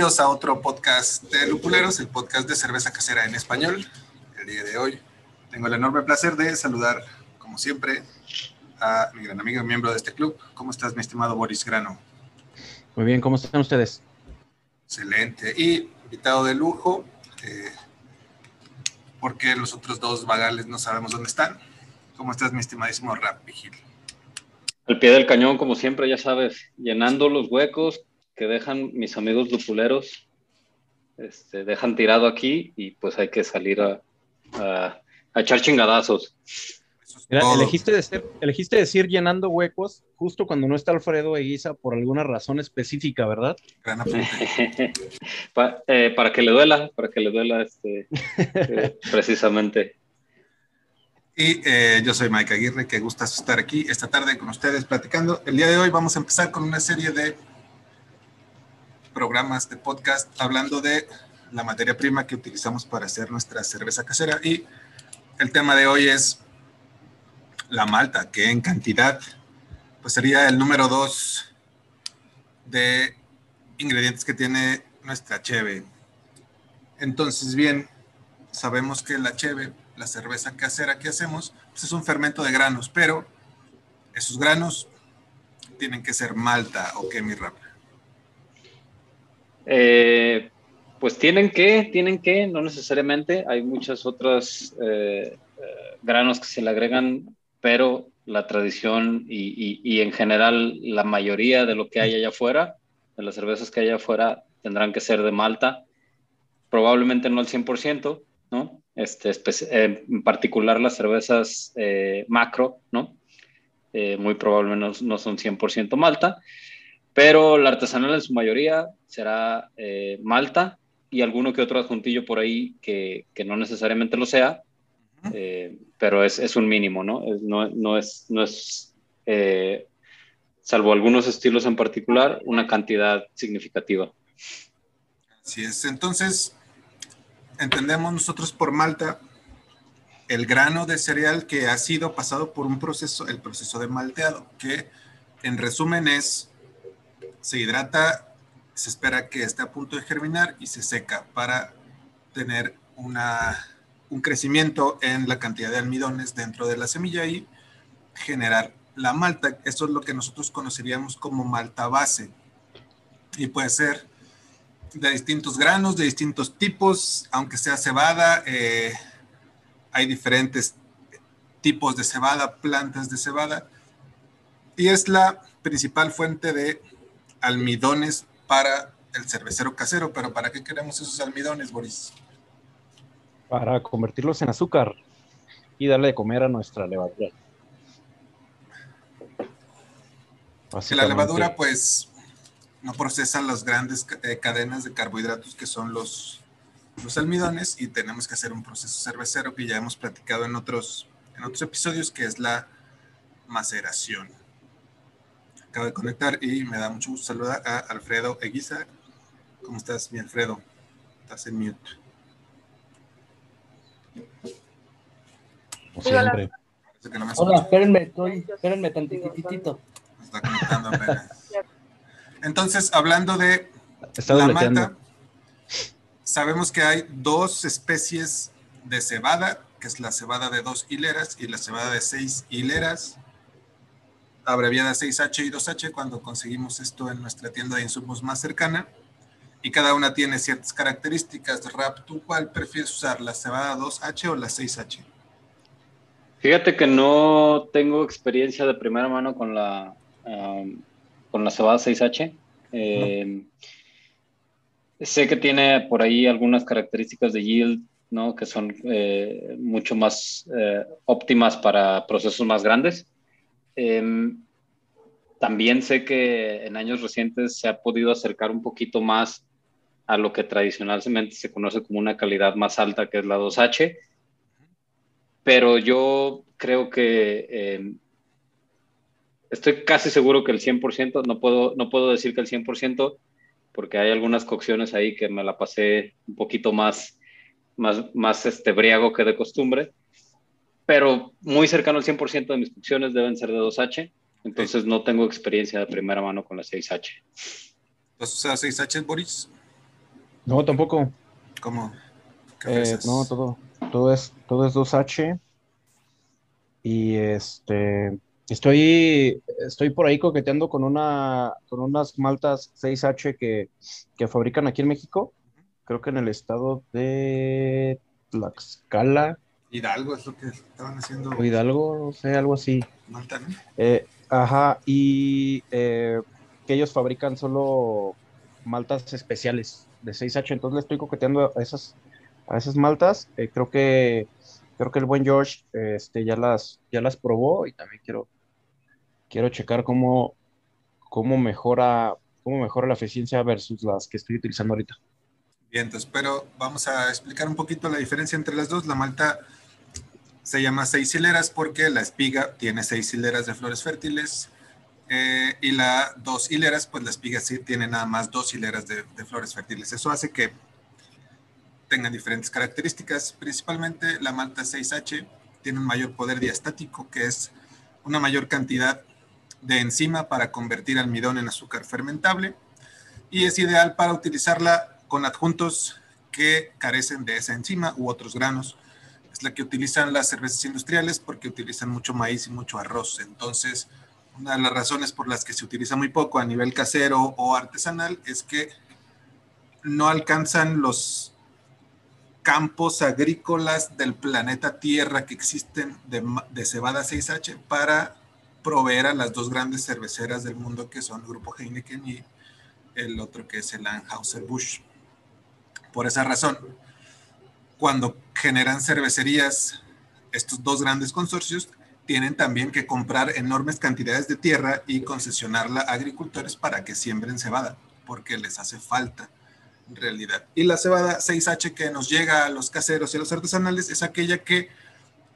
Bienvenidos a otro podcast de Lupuleros, el podcast de cerveza casera en español. El día de hoy tengo el enorme placer de saludar, como siempre, a mi gran amigo y miembro de este club. ¿Cómo estás, mi estimado Boris Grano? Muy bien, ¿cómo están ustedes? Excelente. Y invitado de lujo, eh, porque los otros dos vagales no sabemos dónde están. ¿Cómo estás, mi estimadísimo Rap Vigil? Al pie del cañón, como siempre, ya sabes, llenando los huecos que dejan mis amigos lupuleros, este, dejan tirado aquí y pues hay que salir a, a, a echar chingadazos. Mira, elegiste, decir, elegiste decir llenando huecos justo cuando no está Alfredo Eguiza por alguna razón específica, ¿verdad? Pa, eh, para que le duela, para que le duela este, eh, precisamente. Y eh, yo soy Mike Aguirre, que gusta estar aquí esta tarde con ustedes platicando. El día de hoy vamos a empezar con una serie de programas de podcast hablando de la materia prima que utilizamos para hacer nuestra cerveza casera. Y el tema de hoy es la malta, que en cantidad pues sería el número dos de ingredientes que tiene nuestra cheve. Entonces, bien, sabemos que la cheve, la cerveza casera que hacemos, pues es un fermento de granos, pero esos granos tienen que ser malta o qué, mi rap. Eh, pues tienen que, tienen que, no necesariamente. Hay muchas otras eh, eh, granos que se le agregan, pero la tradición y, en general la mayoría de lo que hay allá afuera, de las cervezas que hay allá afuera, tendrán que ser de malta. Probablemente no al 100%, ¿no? Este, en particular las cervezas macro, ¿no? Muy probablemente no, no son 100% malta, pero la artesanal en su mayoría será eh, malta y alguno que otro adjuntillo por ahí que, que no necesariamente lo sea, eh, pero es, es, un mínimo, ¿no? Es, no, no, es, no es eh, salvo algunos estilos en particular, una cantidad significativa. Así es. Entonces, entendemos nosotros por malta el grano de cereal que ha sido pasado por un proceso, el proceso de malteado, que en resumen es, se hidrata, se espera que esté a punto de germinar y se seca para tener una un crecimiento en la cantidad de almidones dentro de la semilla y generar la malta. Eso es lo que nosotros conoceríamos como malta base. Y puede ser de distintos granos, de distintos tipos, aunque sea cebada, eh, hay diferentes tipos de cebada, plantas de cebada, y es la principal fuente de almidones para el cervecero casero. Pero ¿para qué queremos esos almidones, Boris? para convertirlos en azúcar y darle de comer a nuestra levadura. Que la levadura, pues, no procesa las grandes eh, cadenas de carbohidratos que son los, los almidones y tenemos que hacer un proceso cervecero que ya hemos platicado en otros, en otros episodios, que es la maceración. Acabo de conectar y me da mucho gusto saludar a Alfredo Eguiza. ¿Cómo estás, mi Alfredo? Estás en mute. Como siempre. No Hola, espérenme, estoy, espérenme tantitito. Está conectando apenas. Entonces, hablando de la malta, sabemos que hay dos especies de cebada, que es la cebada de dos hileras y la cebada de seis hileras, abreviada 6H y 2H, cuando conseguimos esto en nuestra tienda de insumos más cercana y cada una tiene ciertas características. Rap, ¿tú cuál prefieres usar, la cebada 2H o la 6H? Fíjate que no tengo experiencia de primera mano con la, con la cebada 6H. Eh, no. Sé que tiene por ahí algunas características de yield, ¿no? Que son eh, mucho más eh, óptimas para procesos más grandes. Eh, también sé que en años recientes se ha podido acercar un poquito más a lo que tradicionalmente se conoce como una calidad más alta, que es la 2H. Pero yo creo que eh, estoy casi seguro que el 100%, no puedo, no puedo decir que el 100%, porque hay algunas cocciones ahí que me la pasé un poquito más, más, más este, briago que de costumbre, pero muy cercano al 100% de mis cocciones deben ser de 2H, entonces no tengo experiencia de primera mano con la 6H. ¿Vas a usar 6H, Boris? No, tampoco. ¿Cómo? Eh, no, todo, todo es, todo es 2H. Y este estoy, estoy por ahí coqueteando con una, con unas maltas 6H que, que fabrican aquí en México. Creo que en el estado de Tlaxcala. Hidalgo es lo que estaban haciendo. O Hidalgo, no sé, algo así. Malta. Eh, ajá, y eh, que ellos fabrican solo maltas especiales de 6H, entonces le estoy coqueteando a esas, a esas maltas. Eh, creo que creo que el buen George este, ya, las, ya las probó y también quiero, quiero checar cómo, cómo, mejora, cómo mejora la eficiencia versus las que estoy utilizando ahorita. Bien, entonces, pero vamos a explicar un poquito la diferencia entre las dos. La malta se llama seis hileras porque la espiga tiene seis hileras de flores fértiles eh, y la dos hileras, pues la espiga sí tiene nada más dos hileras de, de flores fértiles. Eso hace que tengan diferentes características. Principalmente la malta 6H tiene un mayor poder diastático, que es una mayor cantidad de enzima para convertir almidón en azúcar fermentable y es ideal para utilizarla con adjuntos que carecen de esa enzima u otros granos. La que utilizan las cervezas industriales porque utilizan mucho maíz y mucho arroz. Entonces, una de las razones por las que se utiliza muy poco a nivel casero o artesanal es que no alcanzan los campos agrícolas del planeta Tierra que existen de, cebada 6H para proveer a las dos grandes cerveceras del mundo que son el Grupo Heineken y el otro que es el Anheuser-Busch. Por esa razón, cuando generan cervecerías, estos dos grandes consorcios tienen también que comprar enormes cantidades de tierra y concesionarla a agricultores para que siembren cebada, porque les hace falta en realidad. Y la cebada 6H que nos llega a los caseros y a los artesanales es aquella que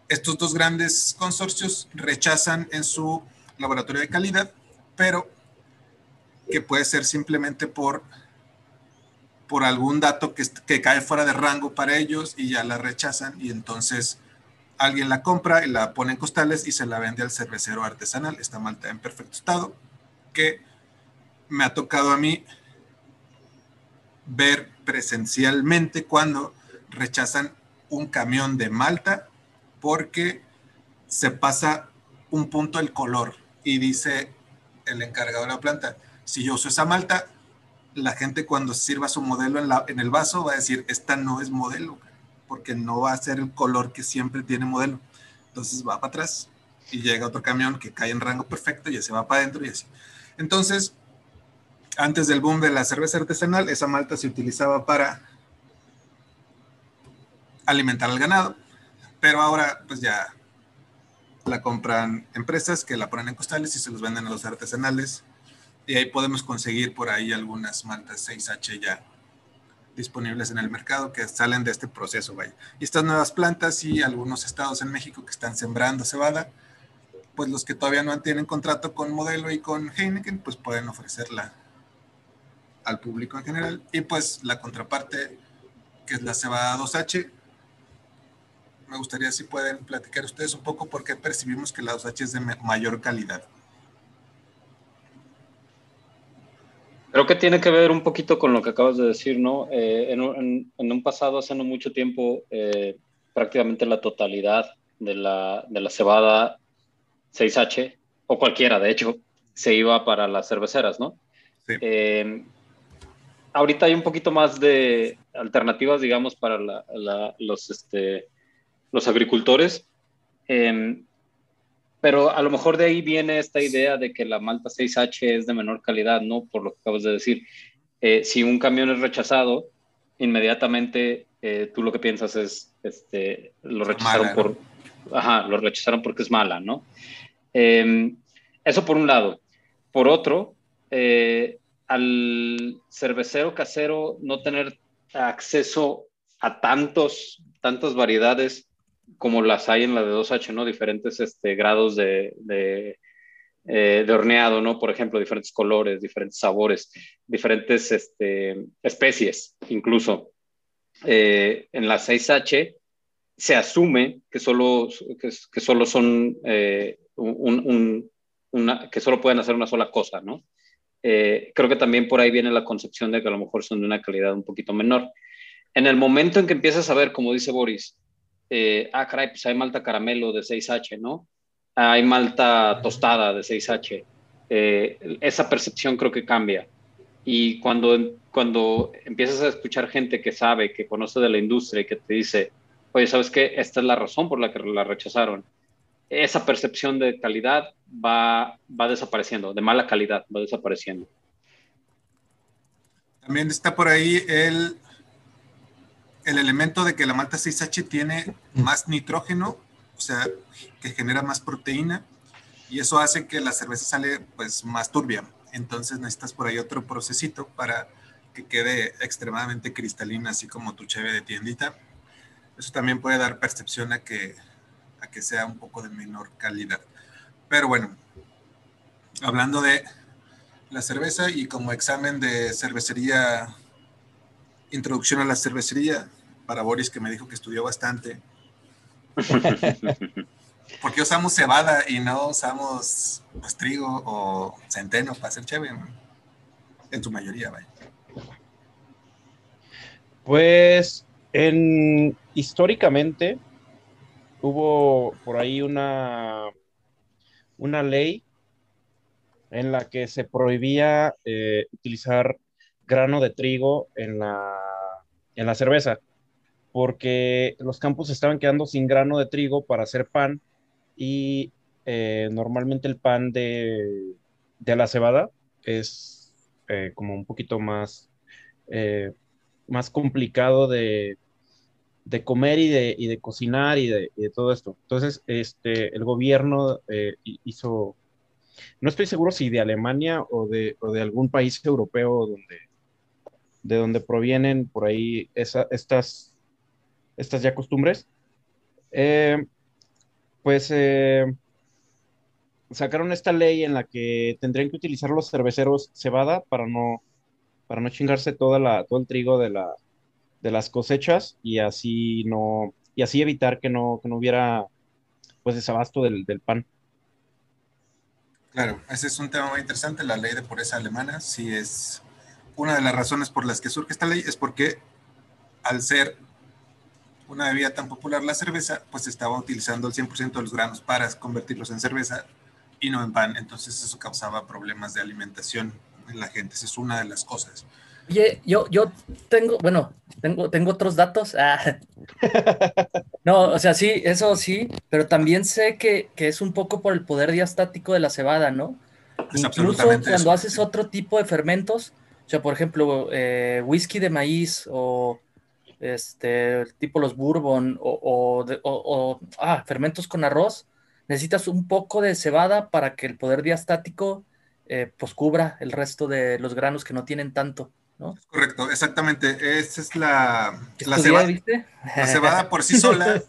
estos dos grandes consorcios rechazan en su laboratorio de calidad, pero que puede ser simplemente por, por algún dato que, cae fuera de rango para ellos y ya la rechazan y entonces alguien la compra y la pone en costales y se la vende al cervecero artesanal. Esta malta en perfecto estado, que me ha tocado a mí ver presencialmente cuando rechazan un camión de Malta porque se pasa un punto el color y dice el encargado de la planta, si yo uso esa Malta, la gente cuando sirva su modelo en, el vaso va a decir, esta no es modelo, porque no va a ser el color que siempre tiene modelo. Entonces va para atrás y llega otro camión que cae en rango perfecto y se va para adentro y así. Entonces, antes del boom de la cerveza artesanal, esa malta se utilizaba para alimentar al ganado, pero ahora pues ya la compran empresas que la ponen en costales y se los venden a los artesanales y ahí podemos conseguir por ahí algunas maltas 6H ya disponibles en el mercado que salen de este proceso. Y estas nuevas plantas y algunos estados en México que están sembrando cebada, pues los que todavía no tienen contrato con Modelo y con Heineken, pues pueden ofrecerla al público en general. Y pues la contraparte, que es la cebada 2H, me gustaría si pueden platicar ustedes un poco por qué percibimos que la 2H es de mayor calidad. Creo que tiene que ver un poquito con lo que acabas de decir, ¿no? Eh, en, un pasado, hace no mucho tiempo, eh, prácticamente la totalidad de la, de la cebada 6H, o cualquiera, de hecho, se iba para las cerveceras, ¿no? Sí. Eh, ahorita hay un poquito más de alternativas, digamos, para los, este, los agricultores. Em, pero a lo mejor de ahí viene esta idea de que la malta 6H es de menor calidad, ¿no? Por lo que acabas de decir. Eh, si un camión es rechazado, inmediatamente eh, tú lo que piensas es, este, lo rechazaron por, ajá, lo rechazaron porque es mala, ¿no? Em, eso por un lado. Por otro, eh, al cervecero casero no tener acceso a tantos, tantas variedades como las hay en la de 2H, ¿no? Diferentes este, grados de, de, eh, horneado, ¿no? Por ejemplo, diferentes colores, diferentes sabores, diferentes este, especies, incluso. Eh, en la 6H se asume que solo, que, solo son eh, un, una, que solo pueden hacer una sola cosa, ¿no? eh, creo que también por ahí viene la concepción de que a lo mejor son de una calidad un poquito menor. En el momento en que empiezas a ver, como dice Boris, eh, ah, caray, pues hay malta caramelo de 6H, ¿no? Hay malta tostada de 6H. Eh, esa percepción creo que cambia. Y cuando, cuando empiezas a escuchar gente que sabe, que conoce de la industria y que te dice, oye, ¿sabes qué? Esta es la razón por la que la rechazaron. Esa percepción de calidad va, va desapareciendo, de mala calidad va desapareciendo. También está por ahí el, el elemento de que la malta 6H tiene más nitrógeno, o sea, que genera más proteína, y eso hace que la cerveza sale pues más turbia. Entonces necesitas por ahí otro procesito para que quede extremadamente cristalina, así como tu cheve de tiendita. Eso también puede dar percepción a que, a que sea un poco de menor calidad. Pero bueno, hablando de la cerveza y como examen de cervecería, introducción a la cervecería, para Boris que me dijo que estudió bastante. Porque usamos cebada y no usamos pues, trigo o centeno para hacer chévere. En su mayoría, vaya. Pues en históricamente hubo por ahí una, una ley en la que se prohibía eh, utilizar grano de trigo en la, en la cerveza, porque los campos estaban quedando sin grano de trigo para hacer pan y eh, normalmente el pan de, la cebada es eh, como un poquito más, eh, más complicado de, comer y de, de cocinar y de, todo esto. Entonces, este, el gobierno hizo, no estoy seguro si de Alemania o de, algún país europeo donde, de donde provienen por ahí estas, estas ya costumbres pues eh, sacaron esta ley en la que tendrían que utilizar los cerveceros cebada para no, para no chingarse toda la, todo el trigo de, la, de las cosechas y así no, y así evitar que no, que no hubiera pues desabasto del, del pan. Claro, ese es un tema muy interesante, la ley de pureza alemana, sí es una de las razones por las que surge esta ley, es porque al ser una bebida tan popular, la cerveza, pues estaba utilizando el 100% de los granos para convertirlos en cerveza y no en pan. Entonces eso causaba problemas de alimentación en la gente. Esa es una de las cosas. Oye, yo, yo tengo, bueno, tengo, tengo otros datos. Ah. No, o sea, sí, eso sí, pero también sé que, que, es un poco por el poder diastático de la cebada, ¿no? Incluso cuando haces otro tipo de fermentos, o sea, por ejemplo, eh, whisky de maíz o este, tipo los bourbon o, ah, fermentos con arroz, necesitas un poco de cebada para que el poder diastático eh, pues cubra el resto de los granos que no tienen tanto. ¿no? Correcto, exactamente. Esa es la, la, cebada, la cebada por sí sola,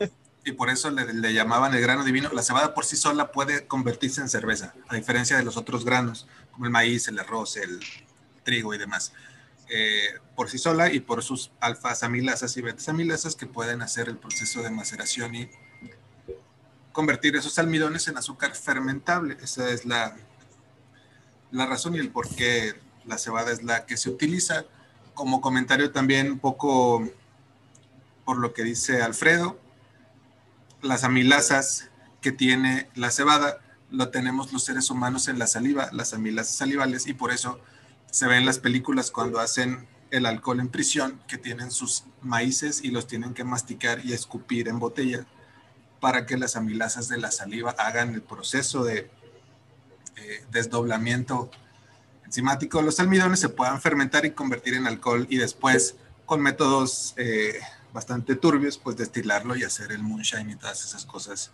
y por eso le, le, llamaban el grano divino, la cebada por sí sola puede convertirse en cerveza, a diferencia de los otros granos, como el maíz, el arroz, el trigo y demás. Eh, por sí sola y por sus alfas amilasas y betas amilasas que pueden hacer el proceso de maceración y convertir esos almidones en azúcar fermentable. Esa es la, la razón y el por qué la cebada es la que se utiliza. Como comentario también un poco por lo que dice Alfredo, las amilasas que tiene la cebada lo tenemos los seres humanos en la saliva, las amilasas salivales, y por eso se ve en las películas cuando hacen el alcohol en prisión, que tienen sus maíces y los tienen que masticar y escupir en botella para que las amilasas de la saliva hagan el proceso de eh, desdoblamiento enzimático. Los almidones se puedan fermentar y convertir en alcohol y después con métodos eh, bastante turbios, pues destilarlo y hacer el moonshine y todas esas cosas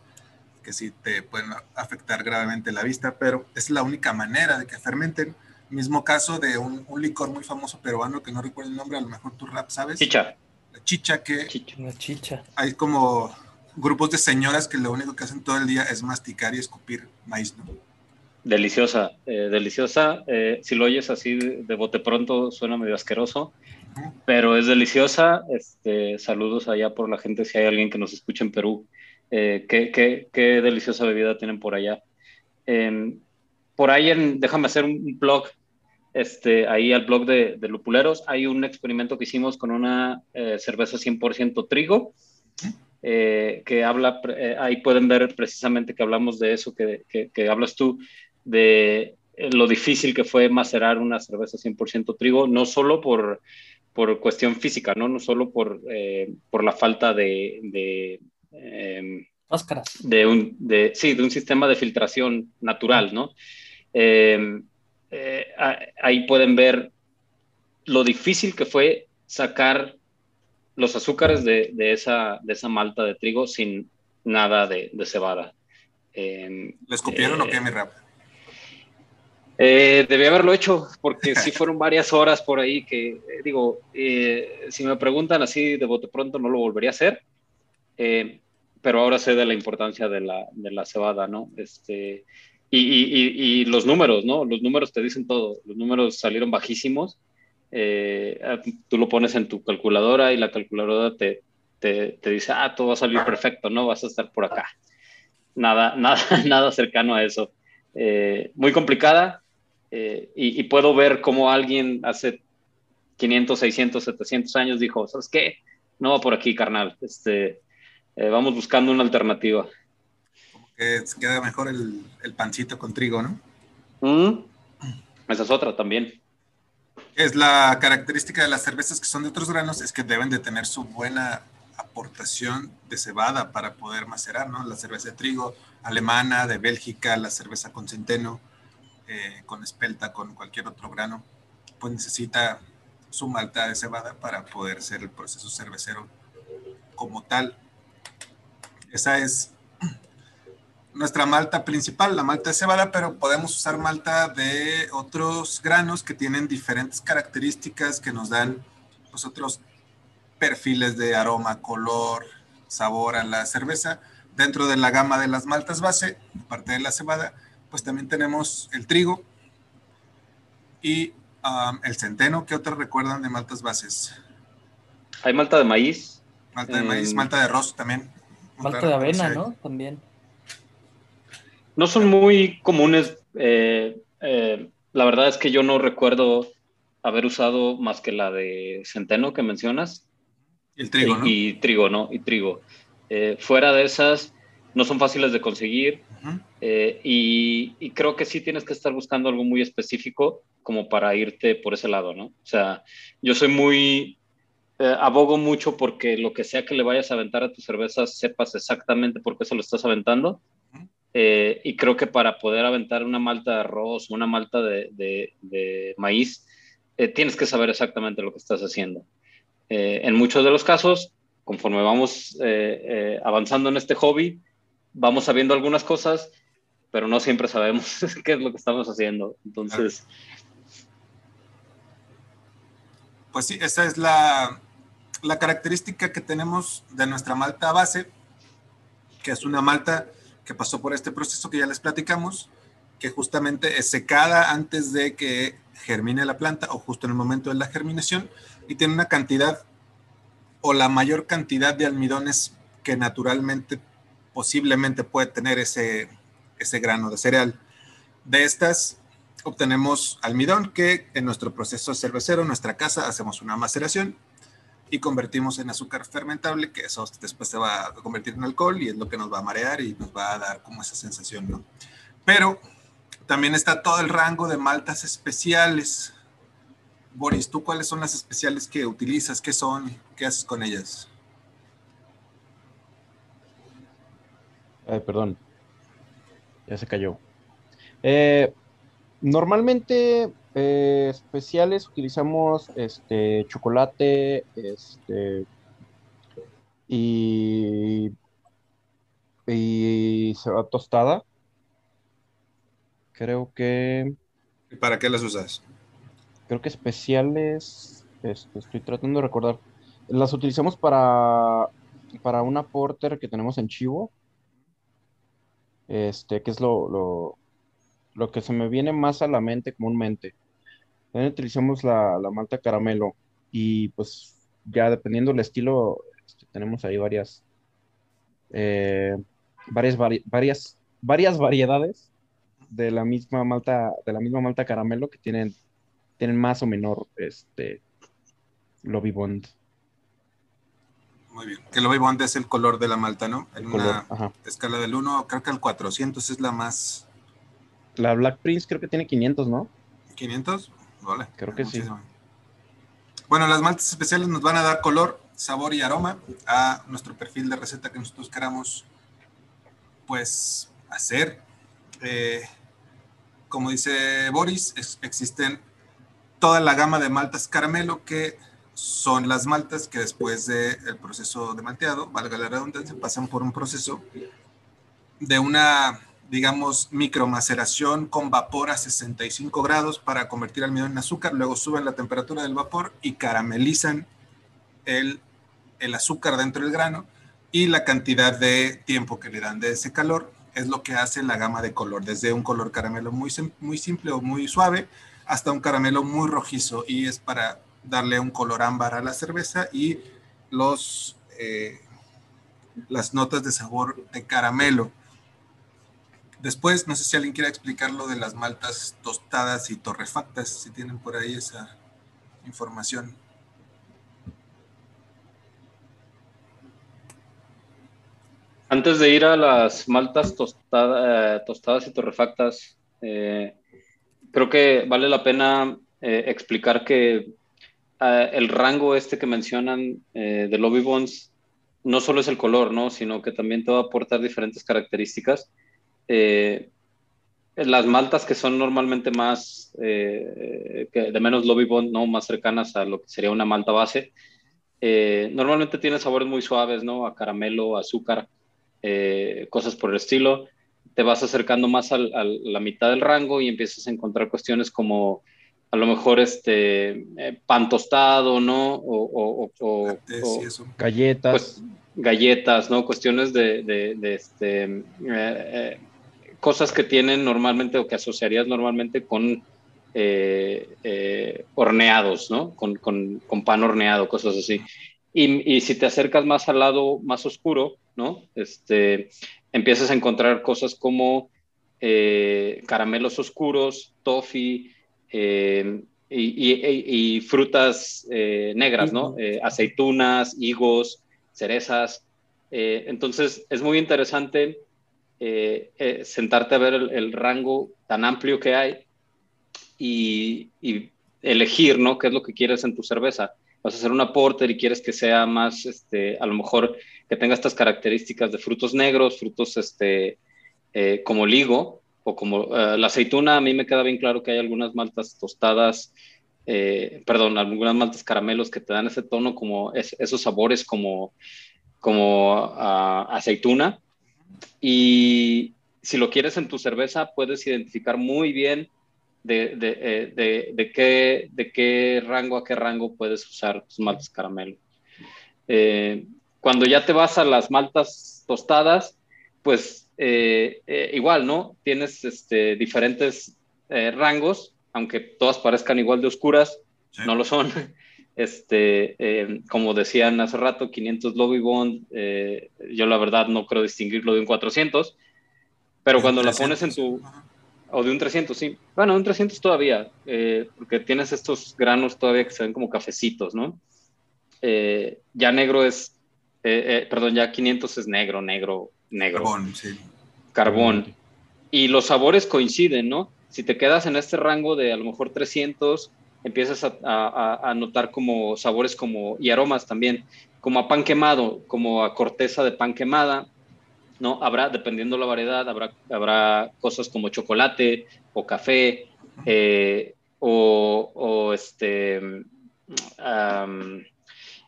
que sí te pueden afectar gravemente la vista, pero es la única manera de que fermenten Mismo caso de un, licor muy famoso peruano que no recuerdo el nombre, a lo mejor tu rap sabes. Chicha. La chicha que... Chicha. La chicha. Hay como grupos de señoras que lo único que hacen todo el día es masticar y escupir maíz, ¿no? Deliciosa, eh, deliciosa. Eh, si lo oyes así de, bote pronto suena medio asqueroso, pero es deliciosa. Este, saludos allá por la gente si hay alguien que nos escucha en Perú. Eh, qué, qué, qué, deliciosa bebida tienen por allá. Em, por ahí, en, déjame hacer un blog este, ahí al blog de, de, Lupuleros. Hay un experimento que hicimos con una eh, cerveza 100% trigo, eh, que habla, eh, ahí pueden ver precisamente que hablamos de eso que, que, hablas tú, de lo difícil que fue macerar una cerveza 100% trigo, no solo por, por cuestión física, no, no solo por, por la falta de... de em, De un, de, sí, de un sistema de filtración natural, ¿no? Eh, eh, ahí pueden ver lo difícil que fue sacar los azúcares de, esa, de esa malta de trigo sin nada de, cebada. Eh, ¿Les copiaron o qué, mi rap? Eh, debí haberlo hecho porque sí fueron varias horas por ahí que, digo, si me preguntan así de bote pronto no lo volvería a hacer, pero ahora sé de la importancia de la, de la cebada, ¿no? Este, y, los números, ¿no? Los números te dicen todo. Los números salieron bajísimos. Eh, ah, tú lo pones en tu calculadora y la calculadora te, te, dice, ah, todo va a salir perfecto, ¿no? Vas a estar por acá. Nada, nada, nada cercano a eso. Eh, muy complicada eh, y, puedo ver cómo alguien hace 500, 600, 700 años dijo, ¿sabes qué? No va por aquí, carnal. Este, vamos buscando una alternativa queda mejor el, pancito con trigo, ¿no? Mm. Esa es otra también. Es la característica de las cervezas que son de otros granos, es que deben de tener su buena aportación de cebada para poder macerar, ¿no? La cerveza de trigo alemana, de Bélgica, la cerveza con centeno, eh, con espelta, con cualquier otro grano, pues necesita su malta de cebada para poder ser el proceso cervecero como tal. Esa es nuestra malta principal, la malta de cebada, pero podemos usar malta de otros granos que tienen diferentes características que nos dan pues, otros perfiles de aroma, color, sabor a la cerveza. Dentro de la gama de las maltas base, aparte de la cebada, pues también tenemos el trigo y um, el centeno. ¿Qué otros recuerdan de maltas bases? Hay malta de maíz. Malta de maíz, em, malta de arroz también. Malta de avena, ¿no? También. No son muy comunes. Eh, eh, la verdad es que yo no recuerdo haber usado más que la de centeno que mencionas. El trigo, ¿no? Y trigo, ¿no? Y trigo. Eh, fuera de esas, no son fáciles de conseguir. y, creo que sí tienes que estar buscando algo muy específico como para irte por ese lado, ¿no? O sea, yo soy muy, abogo mucho porque lo que sea que le vayas a aventar a tu cerveza, sepas exactamente por qué se lo estás aventando eh, y creo que para poder aventar una malta de arroz una malta de, maíz, eh, tienes que saber exactamente lo que estás haciendo. Eh, en muchos de los casos, conforme vamos avanzando en este hobby, vamos sabiendo algunas cosas, pero no siempre sabemos qué es lo que estamos haciendo. Entonces... Pues sí, esa es la, la característica que tenemos de nuestra malta base, que es una malta que pasó por este proceso que ya les platicamos, que justamente es secada antes de que germine la planta o justo en el momento de la germinación y tiene una cantidad o la mayor cantidad de almidones que naturalmente posiblemente puede tener ese, ese grano de cereal. De estas obtenemos almidón que en nuestro proceso cervecero, en nuestra casa, hacemos una maceración y convertimos en azúcar fermentable, que eso después se va a convertir en alcohol y es lo que nos va a marear y nos va a dar como esa sensación, ¿no? Pero también está todo el rango de maltas especiales. Boris, ¿tú cuáles son las especiales que utilizas? ¿Qué son? ¿Qué haces con ellas? Ay, perdón. Ya se cayó. Eh, normalmente eh, especiales utilizamos este chocolate, este y y va tostada. Creo que. ¿Y para qué las usas? Creo que especiales. Este, estoy tratando de recordar. Las utilizamos para para una porter que tenemos en Chivo. Este, que es lo, lo que se me viene más a la mente comúnmente. También utilizamos la, malta caramelo y pues ya dependiendo del estilo, este, tenemos ahí varias, eh, varias, varias, varias variedades de la misma malta, de la misma malta caramelo que tienen tienen más o menor este, lobby bond. Muy bien. Que el lobby bond es el color de la malta, ¿no? En una escala del 1, creo que el 400 es la más... La Black Prince creo que tiene 500, ¿no? 500, vale. Creo que sí. Bueno, las maltas especiales nos van a dar color, sabor y aroma a nuestro perfil de receta que nosotros queramos, pues, hacer. Eh, como dice Boris, existen toda la gama de maltas caramelo que son las maltas que después del proceso de malteado, valga la redundancia, pasan por un proceso de una, digamos, micromaceración con vapor a 65 grados para convertir almidón en azúcar, luego suben la temperatura del vapor y caramelizan el, el azúcar dentro del grano y la cantidad de tiempo que le dan de ese calor es lo que hace la gama de color, desde un color caramelo muy, muy simple o muy suave hasta un caramelo muy rojizo y es para darle un color ámbar a la cerveza y los, eh, las notas de sabor de caramelo. Después, no sé si alguien quiere explicar lo de las maltas tostadas y torrefactas, si tienen por ahí esa información. Antes de ir a las maltas eh, tostadas y torrefactas, eh, creo que vale la pena eh, explicar que el rango este que mencionan de lobby bonds no solo es el color, ¿no? sino que también te va a aportar diferentes características. Las maltas que son normalmente más, de menos lobby bond, ¿no? más cercanas a lo que sería una malta base, normalmente tienen sabores muy suaves, ¿no? a caramelo, azúcar. Eh, cosas por el estilo, te vas acercando más a la mitad del rango y empiezas a encontrar cuestiones como a lo mejor este eh, pan tostado, ¿no? O, galletas. Pues, galletas, ¿no? Cuestiones de, este, eh, cosas que tienen normalmente o que asociarías normalmente con horneados, ¿no? Con, con, pan horneado, cosas así. Y, y, si te acercas más al lado más oscuro, ¿no? Este, empiezas a encontrar cosas como eh, caramelos oscuros, toffee eh, y, frutas eh, negras, ¿no? aceitunas, higos, cerezas. entonces es muy interesante sentarte a ver el, rango tan amplio que hay y, elegir, ¿no? ¿Qué es lo que quieres en tu cerveza? vas a hacer una porter y quieres que sea más, este, a lo mejor que tenga estas características de frutos negros, frutos este, eh, como ligo o como eh, la aceituna, a mí me queda bien claro que hay algunas maltas tostadas, eh, perdón, algunas maltas caramelos que te dan ese tono como esos sabores como, como uh, aceituna. Y si lo quieres en tu cerveza, puedes identificar muy bien de, de, eh, de, de, qué, de qué rango a qué rango puedes usar tus maltas caramelo. Eh, cuando ya te vas a las maltas tostadas, pues eh, igual, ¿no? Tienes este, diferentes rangos, aunque todas parezcan igual de oscuras, no lo son. Este, como decían hace rato, 500 lobby bond, yo la verdad no creo distinguirlo de un 400, pero cuando la pones en tu, o de un 300, sí. Bueno, un 300 todavía, eh, porque tienes estos granos todavía que se ven como cafecitos, ¿no? Eh, ya negro es, eh, perdón, ya 500 es negro, negro, negro. Carbón, sí. Carbón. Y los sabores coinciden, ¿no? Si te quedas en este rango de a lo mejor 300, empiezas a, a notar como sabores como, y aromas también, como a pan quemado, como a corteza de pan quemada, ¿no? Habrá, dependiendo la variedad, habrá, habrá cosas como chocolate o café eh, o, este,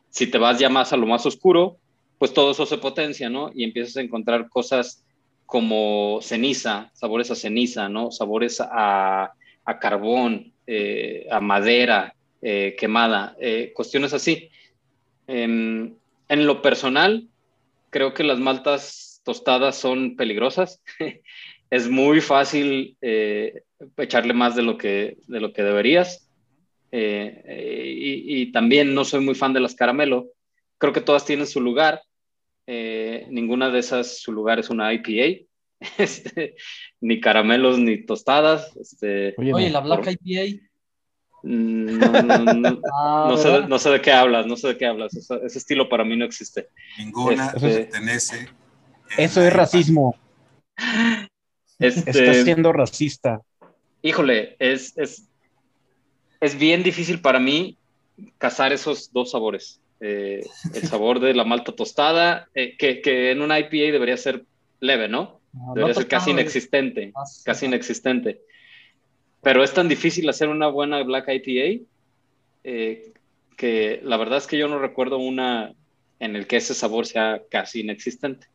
si te vas ya más a lo más oscuro, pues todo eso se potencia, ¿no? Y empiezas a encontrar cosas como ceniza, sabores a ceniza, ¿no? Sabores a, carbón, eh, a madera eh, quemada, cuestiones así. en lo personal, creo que las maltas tostadas son peligrosas. es muy fácil eh, echarle más de lo que, de lo que deberías. Eh, y, también no soy muy fan de las caramelo. Creo que todas tienen su lugar. Eh, ninguna de esas, su lugar es una IPA. Este, ni caramelos ni tostadas. Este, Oye, la Black IPA. Mm, no, no, no, Ah, no sé, ¿verdad? no sé de qué hablas, no sé de qué hablas. Ese, ese estilo para mí no existe. Ninguna Este- pertenece. en Eso es racismo. Este, Estás siendo racista. híjole, es, es, es bien difícil para mí cazar esos dos sabores. Eh, el sabor de la malta tostada, eh, que, que en una IPA debería ser leve, ¿no? Debería ser casi inexistente, casi inexistente. Pero es tan difícil hacer una buena Black IPA eh, que la verdad es que yo no recuerdo una en el que ese sabor sea casi inexistente.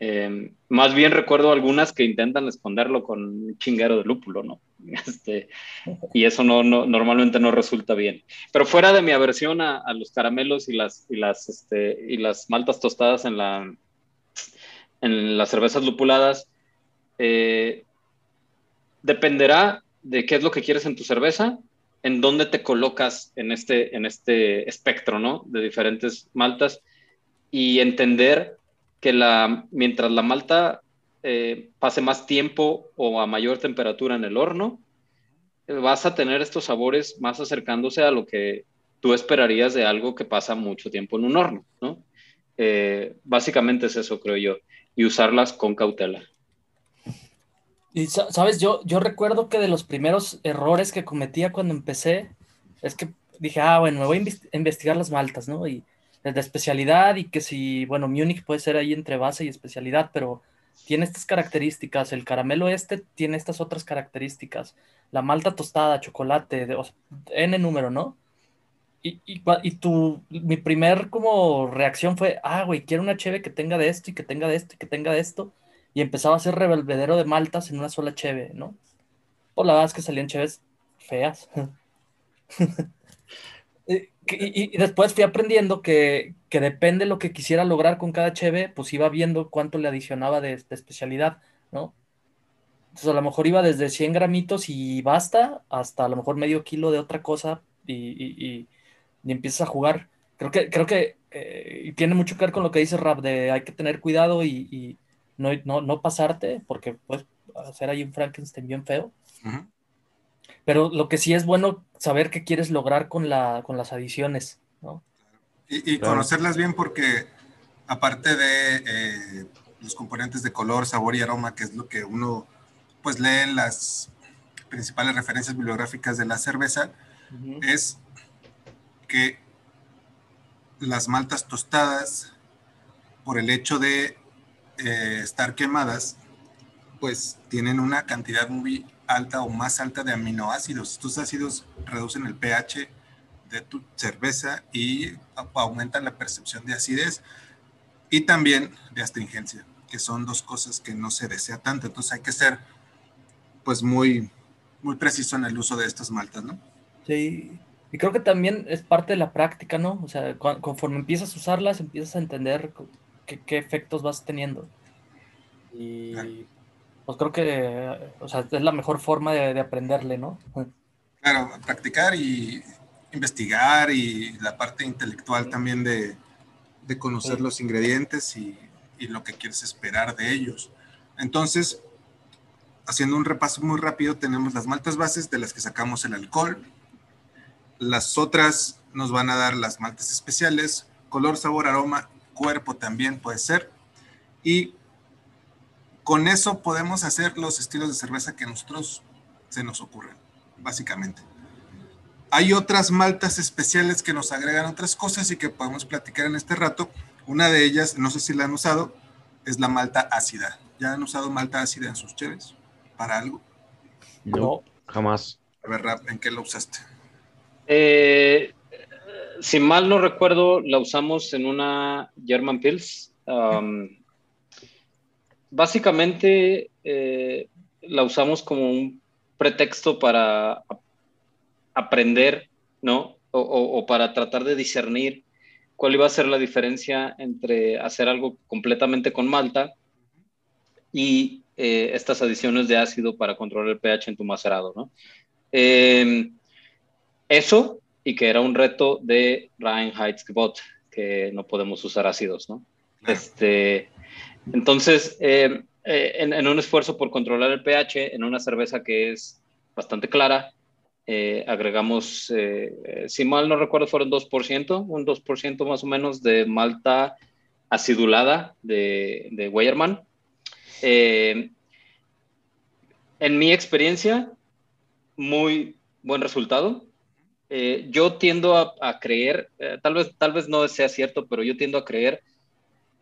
Eh, más bien recuerdo algunas que intentan esconderlo con un chinguero de lúpulo, ¿no? Este, y eso no, no, normalmente no resulta bien. Pero fuera de mi aversión a, a los caramelos y las, y, las, este, y las maltas tostadas en, la, en las cervezas lupuladas, eh, dependerá de qué es lo que quieres en tu cerveza, en dónde te colocas en este, en este espectro, ¿no? De diferentes maltas y entender que la, mientras la malta eh, pase más tiempo o a mayor temperatura en el horno, vas a tener estos sabores más acercándose a lo que tú esperarías de algo que pasa mucho tiempo en un horno, ¿no? Eh, básicamente es eso, creo yo, y usarlas con cautela. Y sa- sabes, yo, yo recuerdo que de los primeros errores que cometía cuando empecé, es que dije, ah, bueno, me voy a inves- a investigar las maltas, ¿no? Y de especialidad y que si, bueno, Múnich puede ser ahí entre base y especialidad, pero tiene estas características, el caramelo este tiene estas otras características, la malta tostada, chocolate, de, o N número, ¿no? Y, y, tu, mi primer como reacción fue, ah, güey, quiero una cheve que tenga de esto y que tenga de esto y que tenga de esto y empezaba a hacer revolvedero de maltas en una sola cheve, ¿no? Por la verdad es que salían cheves feas. Eh, y, después fui aprendiendo que, que depende lo que quisiera lograr con cada cheve, pues iba viendo cuánto le adicionaba de, especialidad, ¿no? Entonces a lo mejor iba desde 100 gramitos y basta, hasta a lo mejor medio kilo de otra cosa y, y- empiezas a jugar. Creo que, creo que eh, tiene mucho que ver con lo que dice Rap, de hay que tener cuidado y, y no, no, no pasarte, porque puedes hacer ahí un Frankenstein bien feo. Ujú. Pero lo que sí es bueno saber qué quieres lograr con, la, con las adiciones, ¿no? Y, y Claro. conocerlas bien porque aparte de eh, los componentes de color, sabor y aroma, que es lo que uno pues lee en las principales referencias bibliográficas de la cerveza, es que las maltas tostadas, por el hecho de eh, estar quemadas, pues tienen una cantidad muy alta o más alta de aminoácidos. Estos ácidos reducen el pH de tu cerveza y aumentan la percepción de acidez y también de astringencia, que son dos cosas que no se desea tanto. Entonces hay que ser pues muy, muy preciso en el uso de estas maltas, ¿no? Sí. Y creo que también es parte de la práctica, ¿no? O sea, conforme empiezas a usarlas, empiezas a entender qué, qué efectos vas teniendo. Y pues creo que, o sea, es la mejor forma de, de aprenderle, ¿no? Claro, practicar y investigar y la parte intelectual también de, de conocer Sí. los ingredientes y, y lo que quieres esperar de ellos. Entonces, haciendo un repaso muy rápido, tenemos las maltas bases de las que sacamos el alcohol. Las otras nos van a dar las maltas especiales, color, sabor, aroma, cuerpo también puede ser. Y con eso podemos hacer los estilos de cerveza que a nosotros se nos ocurren, básicamente. Hay otras maltas especiales que nos agregan otras cosas y que podemos platicar en este rato. Una de ellas, no sé si la han usado, es la malta ácida. ¿Ya han usado malta ácida en sus cheves? ¿Para algo? No, jamás. A ver, Rap, ¿en qué la usaste? Eh, si mal no recuerdo, la usamos en una German Pils. Um, básicamente eh, la usamos como un pretexto para aprender, ¿no? O, o- o para tratar de discernir cuál iba a ser la diferencia entre hacer algo completamente con malta y eh, estas adiciones de ácido para controlar el pH en tu macerado, ¿no? Eh, eso y que era un reto de Reinheitsgebot, que no podemos usar ácidos, ¿no? Claro. Este, entonces, eh, eh, en, en un esfuerzo por controlar el pH en una cerveza que es bastante clara, eh, agregamos, si mal no recuerdo, fueron 2%, un 2% más o menos de malta acidulada de, de Weyermann. en mi experiencia, muy buen resultado. Yo tiendo a, creer, tal, vez, tal vez no sea cierto, pero yo tiendo a creer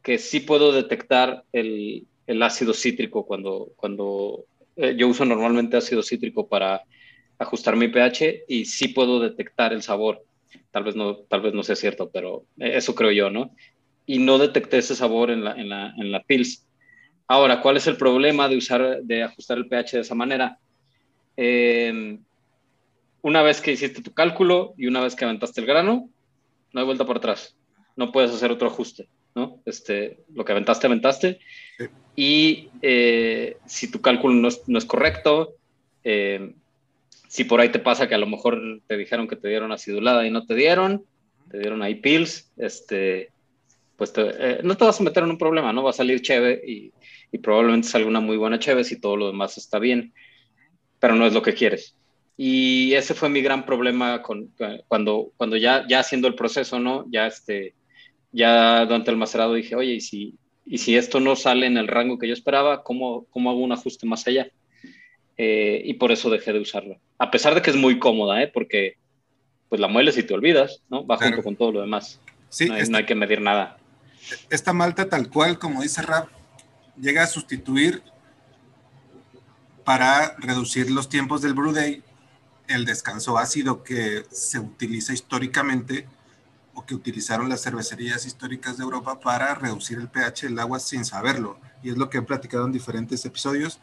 que sí puedo detectar el, el ácido cítrico cuando, cuando yo uso normalmente ácido cítrico para ajustar mi pH y sí puedo detectar el sabor. Tal vez no, tal vez no sea cierto, pero eso creo yo, ¿no? Y no detecté ese sabor en la, en la, en la Pils. Ahora, ¿cuál es el problema de usar, de ajustar el pH de esa manera? Em, una vez que hiciste tu cálculo y una vez que aventaste el grano, no hay vuelta por atrás. No puedes hacer otro ajuste, ¿no? Este, lo que aventaste, aventaste. Y eh, si tu cálculo no es, no es correcto, eh, si por ahí te pasa que a lo mejor te dijeron que te dieron acidulada y no te dieron, te dieron ahí pills, este, pues eh, no te vas a meter en un problema, ¿no? Va a salir cheve y, y, probablemente salga una muy buena cheve si todo lo demás está bien, pero no es lo que quieres. Y ese fue mi gran problema con, cuando, cuando ya, ya haciendo el proceso, ¿no? Ya, este, ya durante el macerado dije, oye, ¿y si, y si esto no sale en el rango que yo esperaba, ¿cómo, cómo hago un ajuste más allá? Eh, y por eso dejé de usarlo. A pesar de que es muy cómoda, ¿eh? porque pues la mueles y te olvidas, ¿no? Va junto con todo lo demás. Sí, no hay, que medir nada. Esta malta tal cual, como dice Rap, llega a sustituir para reducir los tiempos del brew day el descanso ácido que se utiliza históricamente o que utilizaron las cervecerías históricas de Europa para reducir el pH del agua sin saberlo. Y es lo que he platicado en diferentes episodios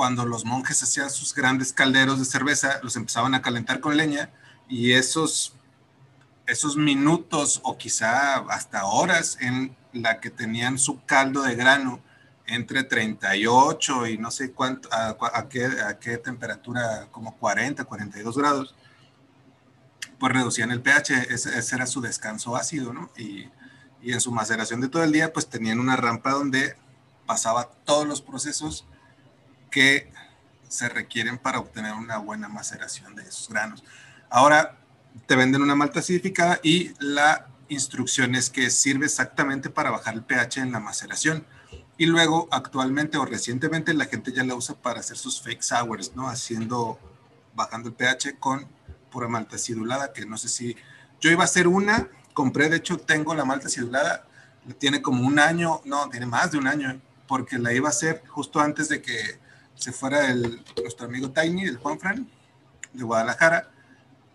cuando los monjes hacían sus grandes calderos de cerveza, los empezaban a calentar con leña y esos, esos minutos o quizá hasta horas en la que tenían su caldo de grano entre 38 y no sé cuánto, a, qué, a qué temperatura, como 40, 42 grados, pues reducían el pH, ese, ese era su descanso ácido, ¿no? Y, y en su maceración de todo el día, pues tenían una rampa donde pasaba todos los procesos que se requieren para obtener una buena maceración de esos granos. Ahora te venden una malta acidificada y la instrucción es que sirve exactamente para bajar el pH en la maceración. Y luego, actualmente o recientemente, la gente ya la usa para hacer sus fake sours, ¿no? Haciendo, bajando el pH con pura malta acidulada, que no sé si... Yo iba a hacer una, compré, de hecho, tengo la malta acidulada, tiene como un año, no, tiene más de un año, porque la iba a hacer justo antes de que se fuera el, nuestro amigo Tiny, el Juan Fran, de Guadalajara.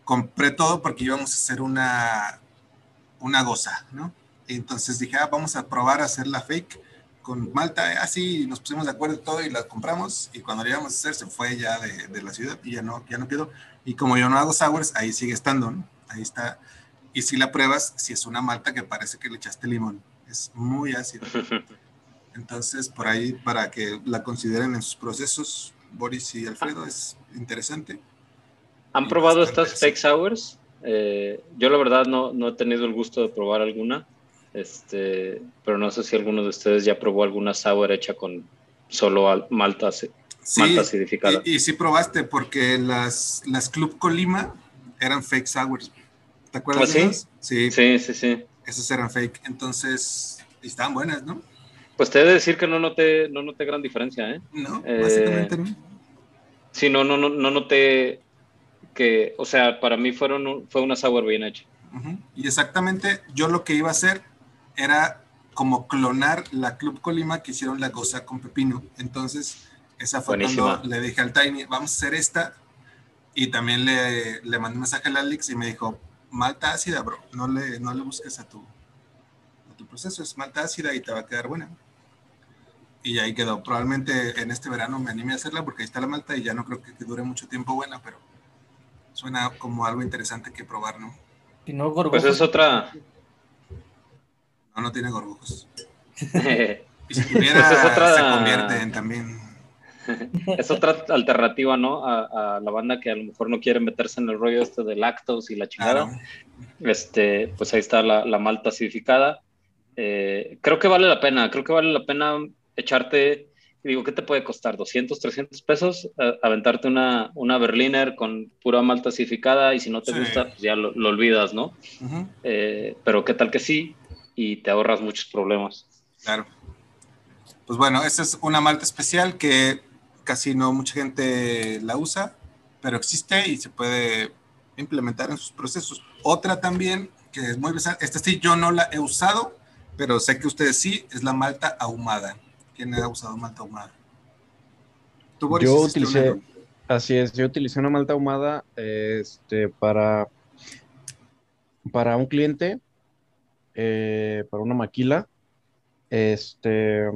Compré todo porque íbamos a hacer una, una goza, ¿no? Entonces dije, ah, vamos a probar a hacer la fake con Malta, así nos pusimos de acuerdo todo y la compramos y cuando la íbamos a hacer se fue ya de, de, la ciudad y ya no, ya no quedó. Y como yo no hago sours, ahí sigue estando, ¿no? Ahí está. Y si la pruebas, si es una malta que parece que le echaste limón, es muy ácido. Entonces, por ahí, para que la consideren en sus procesos, Boris y Alfredo, es interesante. ¿Han probado estas fake sours? Eh, yo la verdad no, no, he tenido el gusto de probar alguna, este, pero no sé si alguno de ustedes ya probó alguna sour hecha con solo malta, sí, malta acidificada. Y, y, sí probaste, porque las, las Club Colima eran fake sours. ¿Te acuerdas ¿Ah, sí? Sí, sí, sí. Esas eran fake. Entonces, estaban buenas, ¿no? Pues te he de decir que no noté, no noté gran diferencia, ¿eh? No, eh, básicamente no. Sí, no, no, no, no noté que, o sea, para mí fueron, fue una sour bien hecha. Y exactamente yo lo que iba a hacer era como clonar la Club Colima que hicieron la goza con pepino. Entonces, esa fue cuando le dije al Tiny, vamos a hacer esta. Y también le, le mandé un mensaje al Alex y me dijo, malta ácida, bro, no le, no le busques a tu, a tu proceso, es malta ácida y te va a quedar buena y ahí quedó. Probablemente en este verano me anime a hacerla porque ahí está la malta y ya no creo que, dure mucho tiempo buena, pero suena como algo interesante que probar, ¿no? Y no Pues es otra. No, no tiene gorbujos. y si tuviera, pues otra... se convierte en también. es otra alternativa, ¿no? A, la banda que a lo mejor no quiere meterse en el rollo este de lactos y la chingada. Este, pues ahí está la, la malta acidificada. Eh, creo que vale la pena, creo que vale la pena echarte digo, ¿qué te puede costar? ¿200, 300 pesos? aventarte una, una Berliner con pura malta acidificada y si no te gusta, pues ya lo, olvidas, ¿no? Eh, pero ¿qué tal que sí? Y te ahorras muchos problemas. Claro. Pues bueno, esta es una malta especial que casi no mucha gente la usa, pero existe y se puede implementar en sus procesos. Otra también que es muy pesada, esta sí yo no la he usado, pero sé que ustedes sí, es la malta ahumada. ¿Quién ha usado malta ahumada? yo utilicé, así es, yo utilicé una malta ahumada este, para, para un cliente, eh, para una maquila. Este,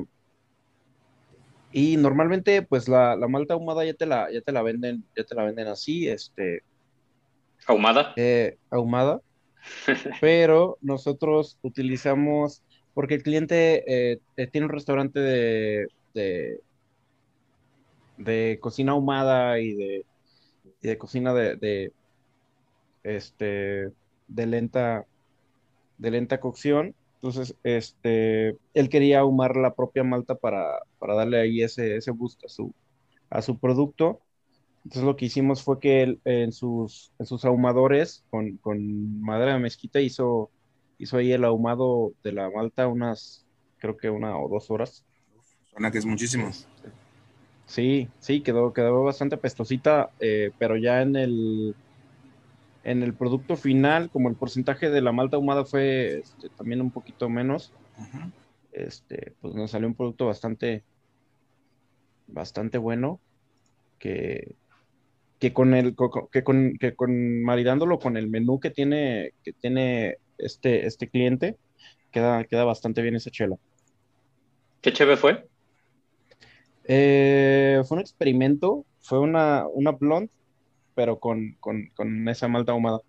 y normalmente, pues la, malta ahumada ya te la, ya te la venden, ya te la venden así, este. ¿Ahumada? Eh, ahumada. pero nosotros utilizamos porque el cliente eh, tiene un restaurante de, de, cocina ahumada y de, de cocina de, este, de lenta, de lenta cocción. Entonces, este, él quería ahumar la propia malta para, darle ahí ese, ese boost a su, a su producto. Entonces lo que hicimos fue que él, en, sus, en sus ahumadores con, con madera de mezquita hizo hizo ahí el ahumado de la malta unas, creo que una o dos horas. Suena que es muchísimo. Sí, sí, quedó, quedó bastante pestosita, eh, pero ya en el, en el producto final, como el porcentaje de la malta ahumada fue este, también un poquito menos, este, pues nos salió un producto bastante, bastante bueno, que, que con el, que con, que con maridándolo con el menú que tiene, que tiene este, este cliente, queda, queda bastante bien esa chela. ¿Qué cheve fue? Eh, fue un experimento, fue una, una blonde, pero con, esa malta ahumada.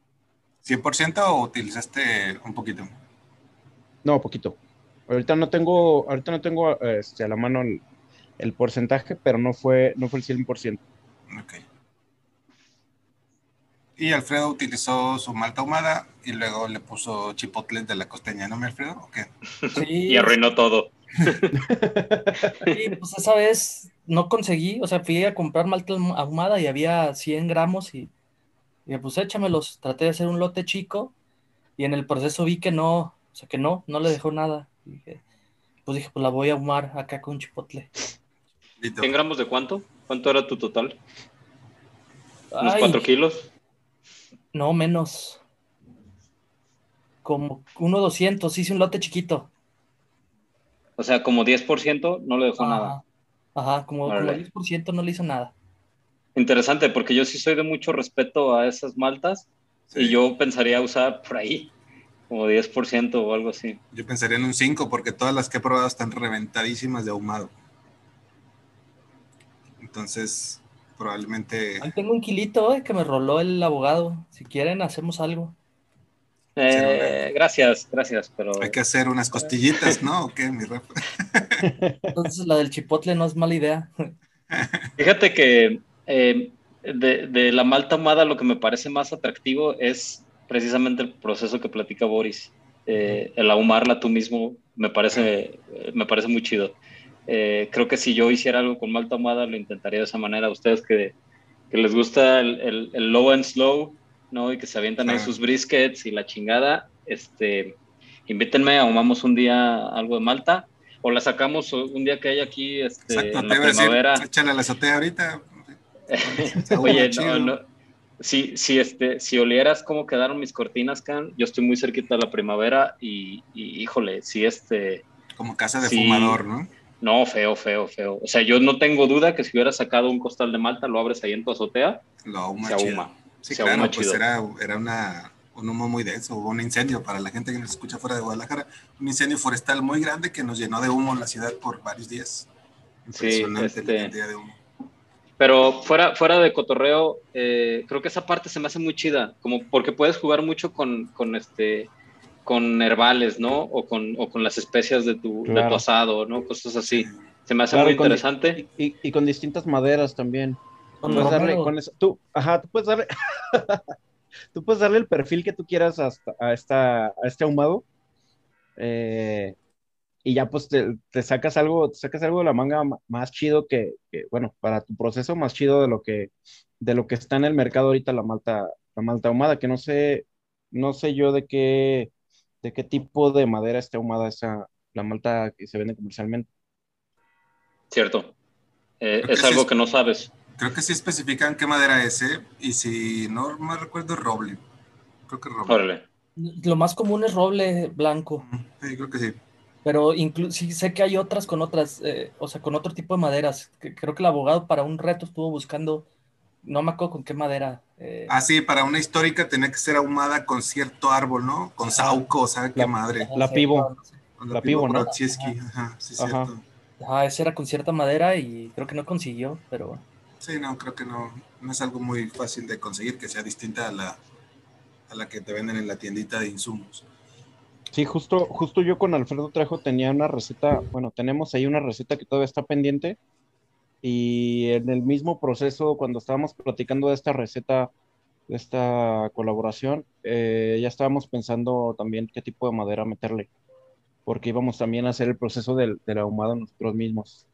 ¿100% o utilizaste un poquito? No, poquito. Ahorita no tengo, ahorita no tengo este, a la mano el, porcentaje, pero no fue, no fue el 100%. Ok. Y Alfredo utilizó su malta ahumada y luego le puso chipotle de la costeña, ¿no, mi Alfredo? ¿O qué? Sí. y arruinó todo. Sí, pues esa vez no conseguí, o sea, fui a comprar malta ahumada y había 100 gramos y, y pues échamelos. Traté de hacer un lote chico y en el proceso vi que no, o sea, que no, no le dejó nada. pues dije, pues la voy a ahumar acá con chipotle. ¿100 gramos de cuánto? ¿Cuánto era tu total? ¿Unos 4 kilos? No, menos. Como 1.200, hice un lote chiquito. O sea, como 10% no le dejó nada. Ajá, como, como 10% no le hizo nada. Interesante, porque yo sí soy de mucho respeto a esas maltas y yo pensaría usar por ahí como 10% o algo así. Yo pensaría en un 5 porque todas las que he probado están reventadísimas de ahumado. Entonces, probablemente. Ahí tengo un kilito eh, que me roló el abogado. Si quieren, hacemos algo. Eh, gracias, gracias, pero. Hay que hacer unas costillitas, ¿no? ¿O qué, mi rap? Entonces, la del chipotle no es mala idea. Fíjate que eh, de, la malta ahumada lo que me parece más atractivo es precisamente el proceso que platica Boris. el ahumarla tú mismo me parece, me parece muy chido. Eh, creo que si yo hiciera algo con malta ahumada, lo intentaría de esa manera. A ustedes que, que les gusta el, el, low and slow, ¿no? Y que se avientan ahí sus briskets y la chingada, este, invítenme, ahumamos un día algo de malta, o la sacamos un día que hay aquí, este, en la primavera. échale a la azotea ahorita. Oye, no, no. Si, si, este, si olieras cómo quedaron mis cortinas, Can, yo estoy muy cerquita de la primavera y, híjole, si este... Como casa de fumador, ¿no? No, feo, feo, feo. O sea, yo no tengo duda que si hubiera sacado un costal de malta, lo abres ahí en tu azotea, lo ahuma se ahuma. Sí, claro, pues era, era una, un humo muy denso, hubo un incendio para la gente que nos escucha fuera de Guadalajara, un incendio forestal muy grande que nos llenó de humo la ciudad por varios días. Sí, este... de humo. Pero fuera, fuera de cotorreo, eh, creo que esa parte se me hace muy chida, como porque puedes jugar mucho con, con este con herbales, ¿no? O con, o con las especias de tu, de tu, asado, ¿no? Cosas así. Se me hace muy interesante. Y, y, con distintas maderas también. Puedes darle con eso, tú, ajá, tú puedes darle, tú puedes darle el perfil que tú quieras hasta, a, esta, a este ahumado. Eh, y ya pues te, sacas algo, te sacas algo de la manga más chido que, bueno, para tu proceso más chido de lo que, de lo que está en el mercado ahorita la malta, la malta ahumada, que no sé, no sé yo de qué, de qué tipo de madera está ahumada esa, la malta que se vende comercialmente. Cierto. Eh, es algo que no sabes. Creo que sí especifican qué madera es, ¿eh? y si no me recuerdo, roble. Creo que roble. Lo más común es roble blanco. Sí, creo que sí. Pero sí sé que hay otras con otras, eh, o sea, con otro tipo de maderas. creo que el abogado para un reto estuvo buscando, no me acuerdo con qué madera. Eh. Ah, sí, para una histórica tenía que ser ahumada con cierto árbol, ¿no? Con sauco, ¿sabes qué madre? La pivo. La, pivo, ¿no? Ajá, sí, cierto. Ah, ese era con cierta madera y creo que no consiguió, pero... Sí, no, creo que no, no es algo muy fácil de conseguir, que sea distinta a la, a la que te venden en la tiendita de insumos. Sí, justo, justo yo con Alfredo Trejo tenía una receta, bueno, tenemos ahí una receta que todavía está pendiente y en el mismo proceso, cuando estábamos platicando de esta receta, de esta colaboración, eh, ya estábamos pensando también qué tipo de madera meterle, porque íbamos también a hacer el proceso del, del ahumado nosotros mismos.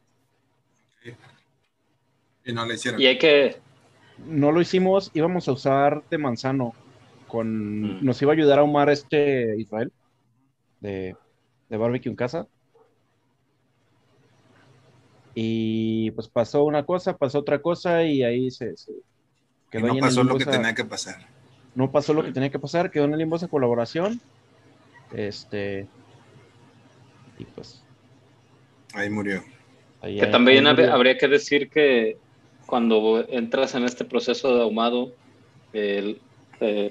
Y no lo hicieron. Y hay que... No lo hicimos, íbamos a usar de manzano, con... Mm. Nos iba a ayudar a ahumar este Israel de, de barbecue en casa. Y pues pasó una cosa, pasó otra cosa y ahí se, quedó. no pasó lo que tenía que pasar. No pasó lo que tenía que pasar, quedó en el limbo esa colaboración. Este. Y pues. Ahí murió. que también habría que decir que cuando entras en este proceso de ahumado, eh,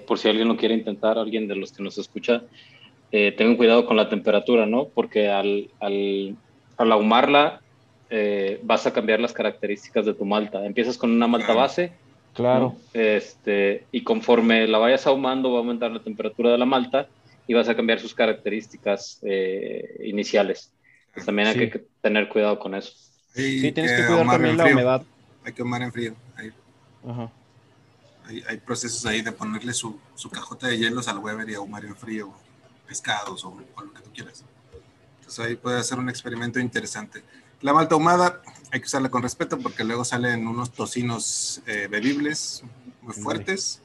por si alguien lo quiere intentar, alguien de los que nos escucha, eh, tengan cuidado con la temperatura, ¿no? Porque al, al, al ahumarla eh, vas a cambiar las características de tu malta. Empiezas con una malta base. Claro. Este, y conforme la vayas ahumando va a aumentar la temperatura de la malta y vas a cambiar sus características eh, iniciales. también hay que tener cuidado con eso. Sí, tienes que, cuidar también la humedad. Hay que ahumar en frío. Hay, hay, procesos ahí de ponerle su, su cajota de hielos al Weber y ahumar en frío pescados o, lo que tú quieras. Entonces ahí puede ser un experimento interesante. La malta ahumada hay que usarla con respeto porque luego salen unos tocinos eh, bebibles muy fuertes.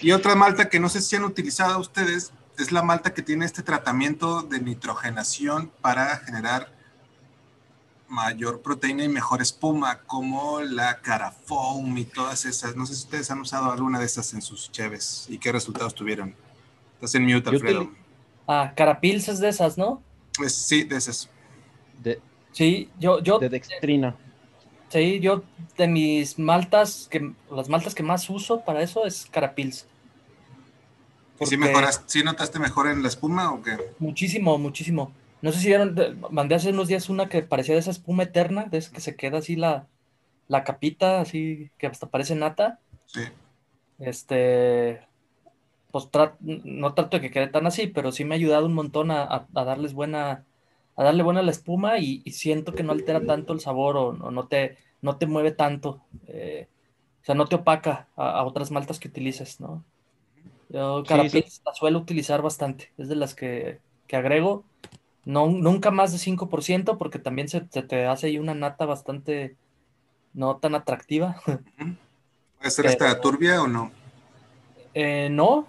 Y otra malta que no sé si han utilizado ustedes es la malta que tiene este tratamiento de nitrogenación para generar mayor proteína y mejor espuma, como la Carafoam y todas esas. No sé si ustedes han usado alguna de estas en sus cheves y qué resultados tuvieron. Estás en mute, Alfredo. Ah, Carapils es de esas, ¿no? Pues sí, de esas. De, sí, yo, yo. De dextrina. Sí, yo de mis maltas, que las maltas que más uso para eso es Carapils. ¿Y si mejoras, si notaste mejor en la espuma o qué? Muchísimo, muchísimo. No sé si vieron, mandé hace unos días una que parecía de esa espuma eterna, de esa que se queda así la, la capita, así que hasta parece nata. Sí. Este, pues no trato de que quede tan así, pero sí me ha ayudado un montón a, darles buena, a darle buena la espuma y, siento que no altera tanto el sabor o, no, te, no te mueve tanto. Eh, o sea, no te opaca a, otras maltas que utilices, ¿no? Yo Carapils la suelo utilizar bastante, es de las que, agrego. No, nunca más de 5% porque también se, te hace ahí una nata bastante no tan atractiva. ¿Puede ser esta turbia o no? Eh, no,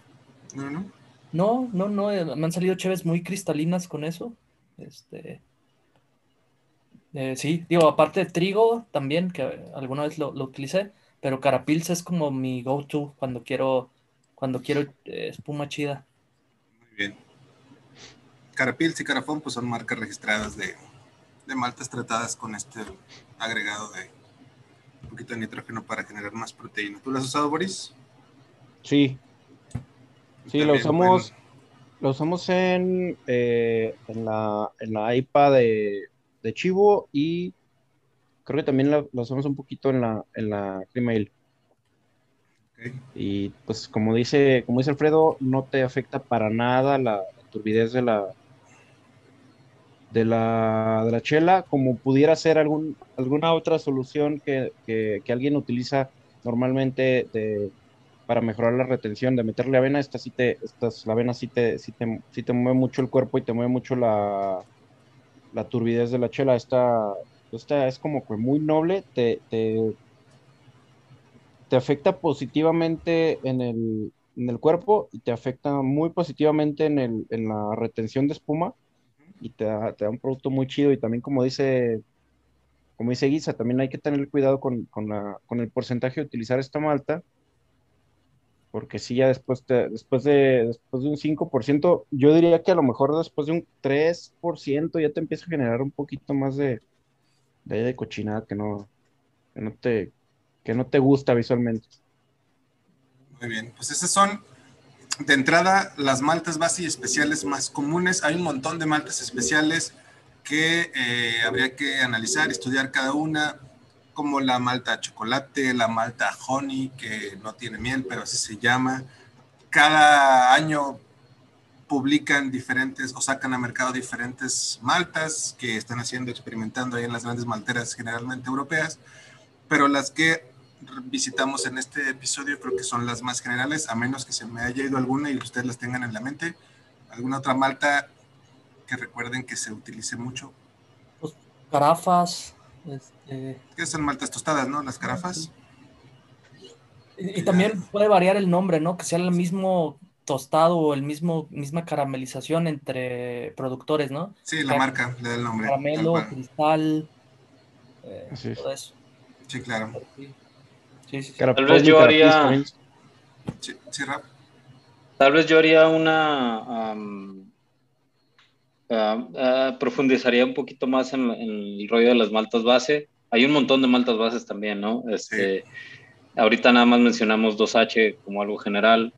no, no. No, no, no. Eh, me han salido cheves muy cristalinas con eso. Este. Eh, sí, digo, aparte de trigo también, que alguna vez lo, utilicé, pero Carapils es como mi go-to cuando quiero, cuando quiero eh, espuma chida. Muy bien. Carapils y Carafón pues son marcas registradas de, de maltas tratadas con este agregado de un poquito de nitrógeno para generar más proteína. ¿Tú lo has usado, Boris? Sí, Sí, lo usamos, lo usamos en, eh, en, la, en la IPA de, de, Chivo y creo que también lo, usamos un poquito en la, en la. Y pues como dice, como dice Alfredo, no te afecta para nada la, turbidez de la, de la, de la chela, como pudiera ser algún, alguna otra solución que, que, que alguien utiliza normalmente para mejorar la retención, de meterle avena, esta sí te, estas, la avena sí te, sí te, sí te mueve mucho el cuerpo y te mueve mucho la, la turbidez de la chela. Esta, esta es como que muy noble, te, te, te afecta positivamente en el, en el cuerpo y te afecta muy positivamente en, el, en la retención de espuma y te da, te da un producto muy chido y también como dice como dice Guisa, también hay que tener cuidado con, con, la, con el porcentaje de utilizar esta malta porque si ya después, después, de, después de un 5%, yo diría que a lo mejor después de un 3% ya te empieza a generar un poquito más de, de, de cochinada que no, que no, te, que no te gusta visualmente. Muy bien, pues esas son de entrada las maltas base y especiales más comunes. Hay un montón de maltas especiales que eh, habría que analizar, estudiar cada una como la malta chocolate, la malta honey, que no tiene miel, pero así se llama. Cada año publican diferentes o sacan a mercado diferentes maltas que están haciendo, experimentando ahí en las grandes malteras generalmente europeas, pero las que visitamos en este episodio creo que son las más generales, a menos que se me haya ido alguna y ustedes las tengan en la mente. ¿Alguna otra malta que recuerden que se utilice mucho? Pues, garafas, este... Que son maltas tostadas, ¿no? Las carafas. Y, y, también puede variar el nombre, ¿no? Que sea el mismo tostado o el mismo misma caramelización entre productores, ¿no? Sí, la marca le da el nombre. Caramelo, cristal, eh, sí. todo eso. Sí, claro. Sí, sí, Tal vez yo haría. Sí, sí, rap. Tal vez yo haría una. Um, Uh, uh, profundizaría un poquito más en, en, el rollo de las maltas base. Hay un montón de maltas bases también, ¿no? Este, sí. Ahorita nada más mencionamos 2H como algo general,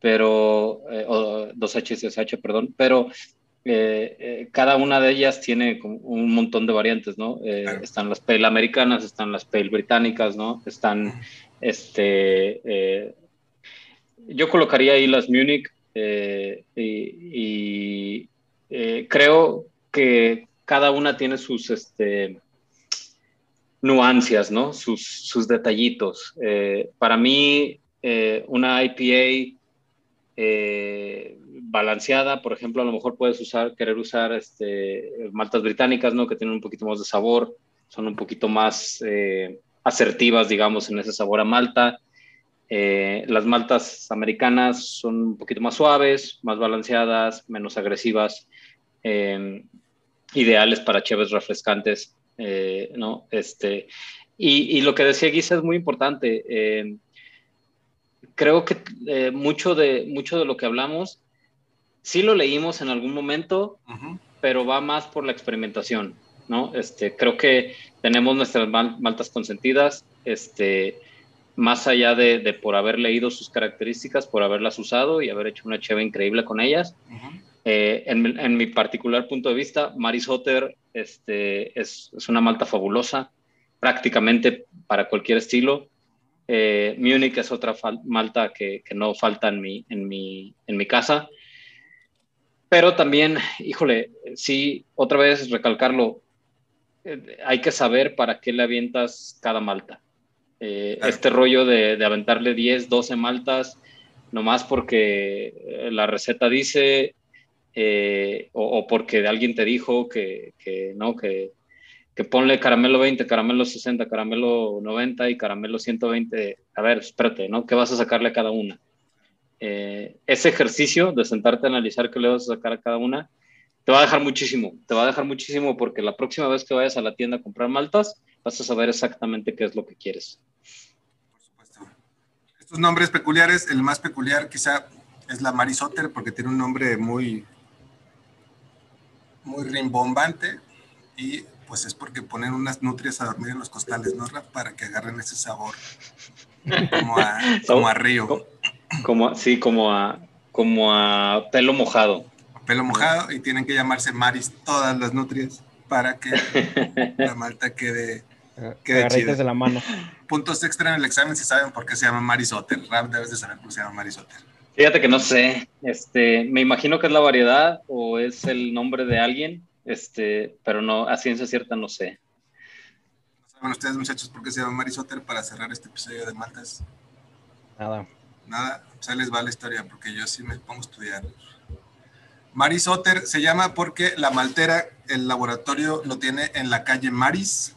pero, eh, o 2H perdón, pero eh, eh, cada una de ellas tiene un montón de variantes, ¿no? Claro. Están las pale americanas, están las pale británicas, ¿no? Están, este, yo colocaría ahí las Munich y, y eh, creo que cada una tiene sus este, nuancias, ¿no? Sus, sus detallitos. Eh, para mí, eh, una IPA eh, balanceada, por ejemplo, a lo mejor puedes usar, querer usar este, maltas británicas, ¿no? Que tienen un poquito más de sabor, son un poquito más eh, asertivas, digamos, en ese sabor a malta. las maltas americanas son un poquito más suaves, más balanceadas, menos agresivas eh, ideales para cheves refrescantes, eh, ¿no? Este, y, y, lo que decía Guisa es muy importante. Eh, creo que eh, mucho, de, mucho de lo que hablamos, sí lo leímos en algún momento, uh -huh. pero va más por la experimentación, ¿no? Este, creo que tenemos nuestras mal, maltas consentidas, este, más allá de, de, por haber leído sus características, por haberlas usado y haber hecho una cheve increíble con ellas. Uh -huh. Eh, en, en, mi particular punto de vista, Maris Otter este, es, es, una malta fabulosa, prácticamente para cualquier estilo. Eh, Munich es otra malta que, que, no falta en mi, en, mi, en mi casa. Pero también, híjole, sí, otra vez recalcarlo, eh, hay que saber para qué le avientas cada malta. Eh, este rollo de, de, aventarle 10, 12 maltas, nomás porque la receta dice, eh, o, o, porque alguien te dijo que, que no, que, que, ponle caramelo 20, caramelo 60, caramelo 90 y caramelo 120. A ver, espérate, ¿no? ¿Qué vas a sacarle a cada una? Eh, ese ejercicio de sentarte a analizar qué le vas a sacar a cada una, te va a dejar muchísimo, te va a dejar muchísimo porque la próxima vez que vayas a la tienda a comprar maltas, vas a saber exactamente qué es lo que quieres. Por supuesto. Estos nombres peculiares, el más peculiar quizá es la Marisotter porque tiene un nombre muy muy rimbombante y pues es porque ponen unas nutrias a dormir en los costales, ¿no? Para que agarren ese sabor como a, como a río. Como, sí, como a, como a pelo mojado. Pelo mojado y tienen que llamarse maris todas las nutrias para que la malta quede, quede chida. de la mano. Puntos extra en el examen si saben por qué se llama marisoter. Rap debes de saber por qué se llama marisoter. Fíjate que no sé, este, me imagino que es la variedad o es el nombre de alguien, este, pero no, a ciencia cierta no sé. ¿No saben ustedes, muchachos, por qué se llama Marisotter para cerrar este episodio de Maltas? Nada. Nada, o sea, les va la historia, porque yo sí me pongo a estudiar. Maris Otter se llama porque la maltera, el laboratorio lo tiene en la calle Maris.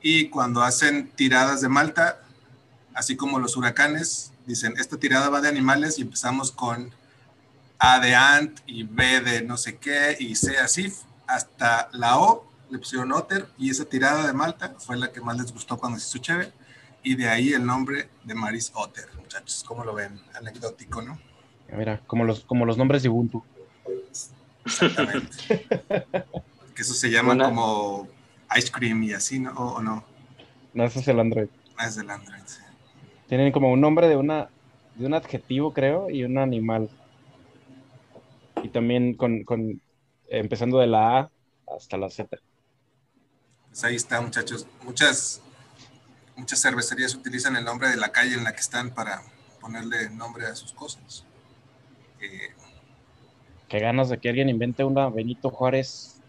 Y cuando hacen tiradas de malta, así como los huracanes, dicen, esta tirada va de animales y empezamos con A de ant y B de no sé qué y C así, hasta la O le pusieron Otter y esa tirada de malta fue la que más les gustó cuando se hizo chévere y de ahí el nombre de Maris Otter, muchachos, ¿cómo lo ven? Anecdótico, ¿no? Mira, como los, como los nombres de Ubuntu. Exactamente. que eso se llama como ice cream y así, ¿no? ¿O, no? No, eso es el Android. Ah, es el Android, sí. Tienen como un nombre de una de un adjetivo, creo, y un animal. Y también con, con empezando de la A hasta la Z. Pues ahí está, muchachos. Muchas muchas cervecerías utilizan el nombre de la calle en la que están para ponerle nombre a sus cosas. Eh, Qué ganas de que alguien invente una Benito Juárez.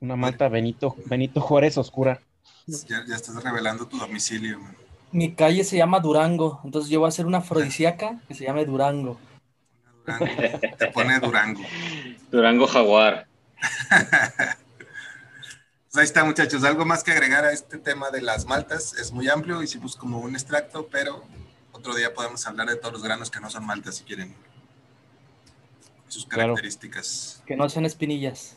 Una malta Benito, Benito Juárez oscura. Ya, ya estás revelando tu domicilio. man. Mi calle se llama Durango, entonces yo voy a hacer una afrodisíaca que se llame Durango. Durango, te pone Durango. Durango Jaguar. Pues ahí está, muchachos. Algo más que agregar a este tema de las maltas. Es muy amplio, hicimos como un extracto, pero otro día podemos hablar de todos los granos que no son maltas, si quieren. Sus Claro. características. Que no sean espinillas.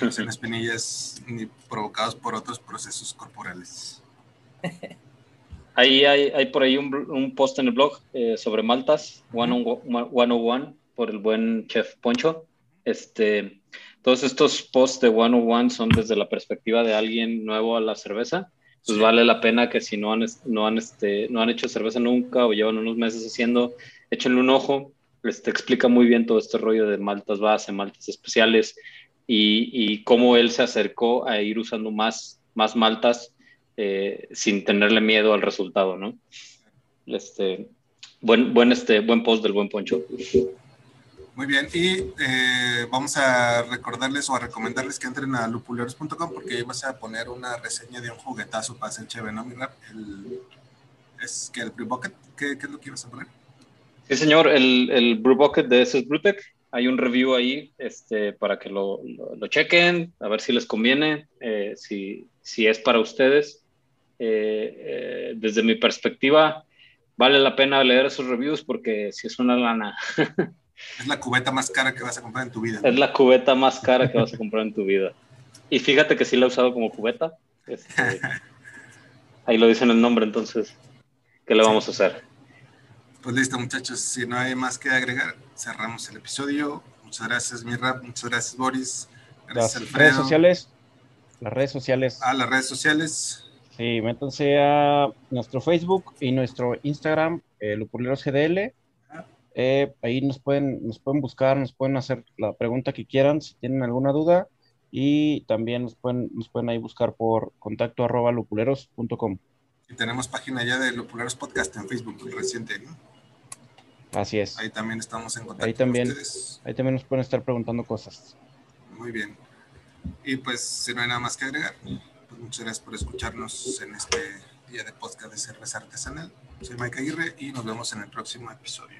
Que no sean espinillas ni provocados por otros procesos corporales. Ahí hay, hay por ahí un, post en el blog eh, sobre maltas, 101, por el buen chef Poncho. Este, todos estos posts de 101 son desde la perspectiva de alguien nuevo a la cerveza. Pues Sí. vale la pena que si no han, no, han, este, no han hecho cerveza nunca o llevan unos meses haciendo, échenle un ojo. Les te explica muy bien todo este rollo de maltas base, maltas especiales y, y cómo él se acercó a ir usando más, más maltas eh, sin tenerle miedo al resultado, ¿no? Este, buen, buen, este, buen post del buen Poncho. Muy bien, y eh, vamos a recordarles o a recomendarles que entren a lupuleros.com porque ahí vas a poner una reseña de un juguetazo para hacer chévere, ¿no, mi rap? El, es que el Brew Bucket, ¿qué, ¿qué es lo que ibas a poner? Sí, señor, el, el Brew Bucket de SS Brewtech, hay un review ahí este, para que lo, lo, lo chequen, a ver si les conviene, eh, si, si es para ustedes. Eh, eh, desde mi perspectiva, vale la pena leer esos reviews porque si es una lana, Es la cubeta más cara que vas a comprar en tu vida. es la cubeta más cara que vas a comprar en tu vida. Y fíjate que sí la he usado como cubeta. este, ahí lo dice en el nombre, entonces, ¿qué le vamos a hacer? Pues listo, muchachos, si no hay más que agregar, cerramos el episodio. Muchas gracias, mi rap, muchas gracias, Boris. Gracias, Las redes Alfredo. sociales. Las redes sociales. A las redes sociales. Sí, métanse a nuestro Facebook y nuestro Instagram, eh, Lupuleros GDL. Eh, ahí nos pueden, nos pueden buscar, nos pueden hacer la pregunta que quieran si tienen alguna duda. Y también nos pueden, nos pueden ahí buscar por contacto arroba lupuleros.com. Y tenemos página ya de Lupuleros Podcast en Facebook reciente, ¿no? Así es. Ahí también estamos en contacto Ahí también. con ustedes. Ahí también nos pueden estar preguntando cosas. Muy bien. Y pues, si no hay nada más que agregar, pues muchas gracias por escucharnos en este día de podcast de cerveza artesanal. Soy Mike Aguirre y nos vemos en el próximo episodio.